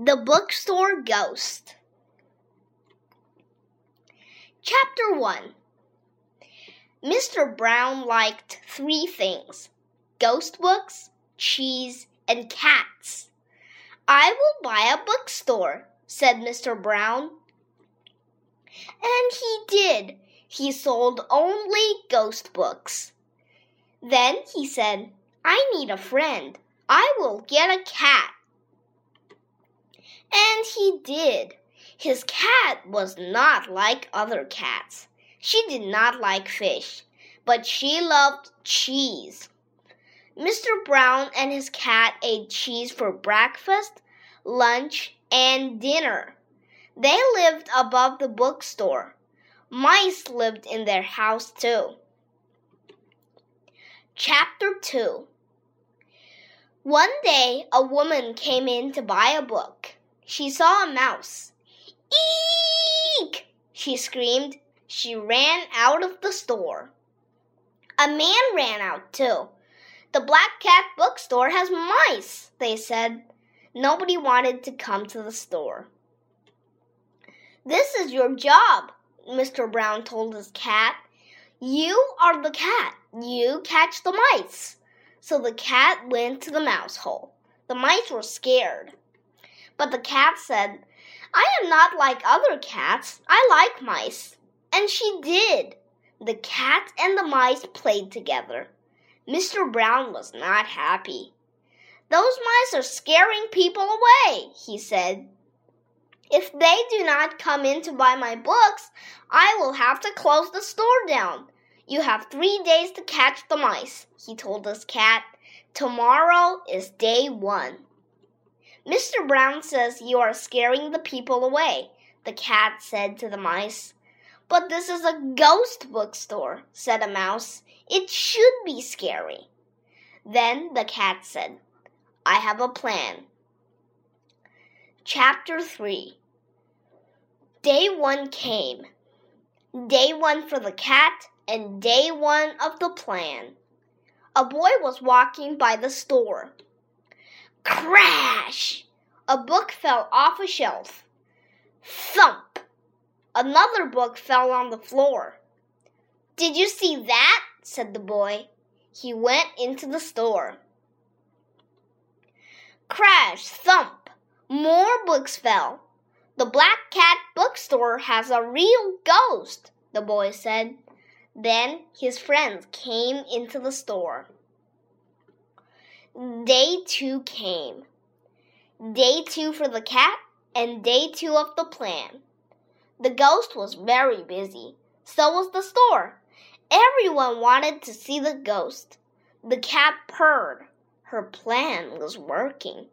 The Bookstore Ghost. Chapter 1 Mr. Brown liked three things ghost books, cheese, and cats. I will buy a bookstore, said Mr. Brown. And he did. He sold only ghost books. Then he said, I need a friend. I will get a cat. And he did. His cat was not like other cats. She did not like fish, but she loved cheese. Mr. Brown and his cat ate cheese for breakfast, lunch, and dinner. They lived above the bookstore. Mice lived in their house too. Chapter 2 One day a woman came in to buy a book. She saw a mouse. Eek! she screamed. She ran out of the store. A man ran out too. The Black Cat bookstore has mice, they said. Nobody wanted to come to the store. This is your job, Mr. Brown told his cat. You are the cat. You catch the mice. So the cat went to the mouse hole. The mice were scared. But the cat said, I am not like other cats. I like mice. And she did. The cat and the mice played together. Mr. Brown was not happy. Those mice are scaring people away, he said. If they do not come in to buy my books, I will have to close the store down. You have three days to catch the mice, he told his cat. Tomorrow is day one. Mr. Brown says you are scaring the people away, the cat said to the mice. But this is a ghost bookstore, said a mouse. It should be scary. Then the cat said, I have a plan. Chapter 3 Day 1 came. Day 1 for the cat and day 1 of the plan. A boy was walking by the store. Crash! A book fell off a shelf. Thump! Another book fell on the floor. Did you see that? said the boy. He went into the store. Crash! Thump! More books fell. The Black Cat bookstore has a real ghost, the boy said. Then his friends came into the store. Day two came. Day two for the cat and day two of the plan. The ghost was very busy. So was the store. Everyone wanted to see the ghost. The cat purred. Her plan was working.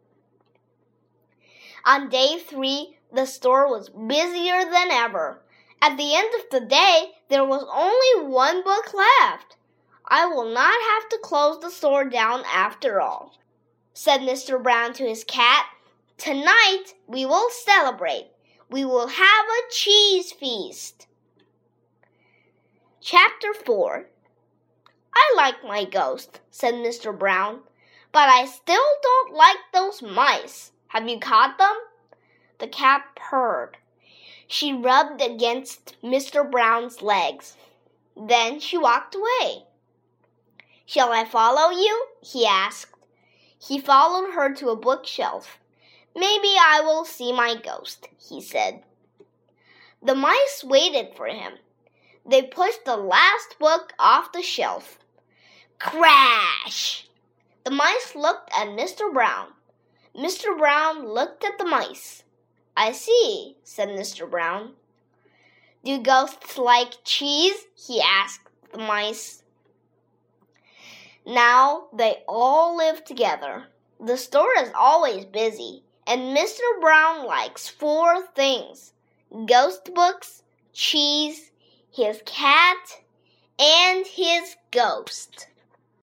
On day three, the store was busier than ever. At the end of the day, there was only one book left. I will not have to close the store down after all, said Mr. Brown to his cat. Tonight we will celebrate. We will have a cheese feast. Chapter 4 I like my ghost, said Mr. Brown, but I still don't like those mice. Have you caught them? The cat purred. She rubbed against Mr. Brown's legs. Then she walked away. Shall I follow you? he asked. He followed her to a bookshelf. Maybe I will see my ghost, he said. The mice waited for him. They pushed the last book off the shelf. Crash! The mice looked at Mr. Brown. Mr. Brown looked at the mice. I see, said Mr. Brown. Do ghosts like cheese? he asked the mice. Now they all live together. The store is always busy. And Mr. Brown likes four things ghost books, cheese, his cat, and his ghost.